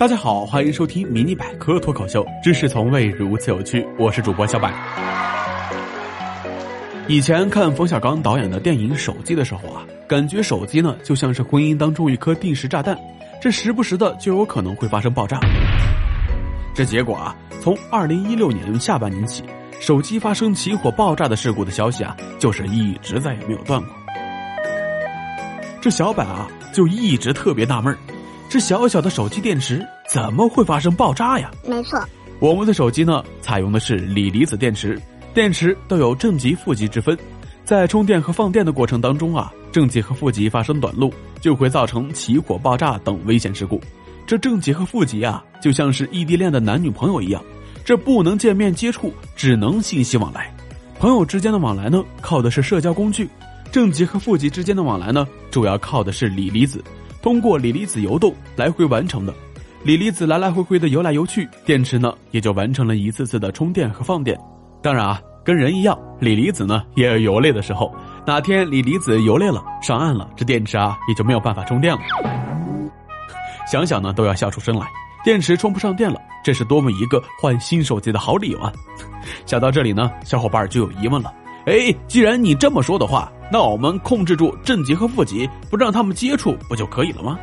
大家好，欢迎收听迷你百科脱口秀，知识从未如此有趣。我是主播小柏。以前看冯小刚导演的电影《手机》的时候啊，感觉手机呢就像是婚姻当中一颗定时炸弹，这时不时的就有可能会发生爆炸。这结果啊，从二零一六年下半年起，手机发生起火爆炸的事故的消息啊，就是一直再也没有断过。这小柏啊，就一直特别纳闷儿。这小小的手机电池怎么会发生爆炸呀？没错，我们的手机呢采用的是锂离子电池，电池都有正极、负极之分，在充电和放电的过程当中啊，正极和负极发生短路，就会造成起火、爆炸等危险事故。这正极和负极啊，就像是异地恋的男女朋友一样，这不能见面接触，只能信息往来。朋友之间的往来呢，靠的是社交工具；正极和负极之间的往来呢，主要靠的是锂离子。通过锂离子游动来回完成的，锂离子来来回回的游来游去，电池呢也就完成了一次次的充电和放电。当然啊，跟人一样，锂离子呢也有游累的时候。哪天锂离子游累了，上岸了，这电池啊也就没有办法充电了。想想呢都要笑出声来。电池充不上电了，这是多么一个换新手机的好理由啊！想到这里呢，小伙伴就有疑问了。哎，既然你这么说的话，那我们控制住正极和负极，不让他们接触，不就可以了吗？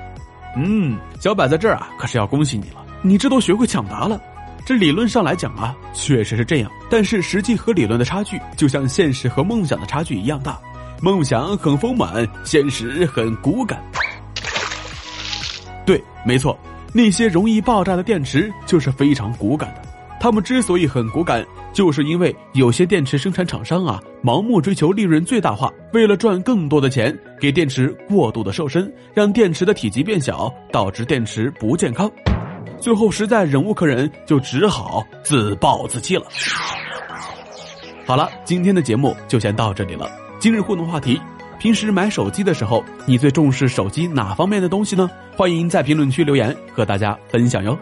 嗯，小柏在这儿啊，可是要恭喜你了，你这都学会抢答了。这理论上来讲啊，确实是这样，但是实际和理论的差距，就像现实和梦想的差距一样大。梦想很丰满，现实很骨感。对，没错，那些容易爆炸的电池就是非常骨感的。他们之所以很骨感，就是因为有些电池生产厂商啊，盲目追求利润最大化，为了赚更多的钱，给电池过度的瘦身，让电池的体积变小，导致电池不健康。最后实在忍无可忍，就只好自暴自弃了。好了，今天的节目就先到这里了。今日互动话题：平时买手机的时候，你最重视手机哪方面的东西呢？欢迎在评论区留言和大家分享哟。